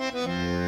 Yeah.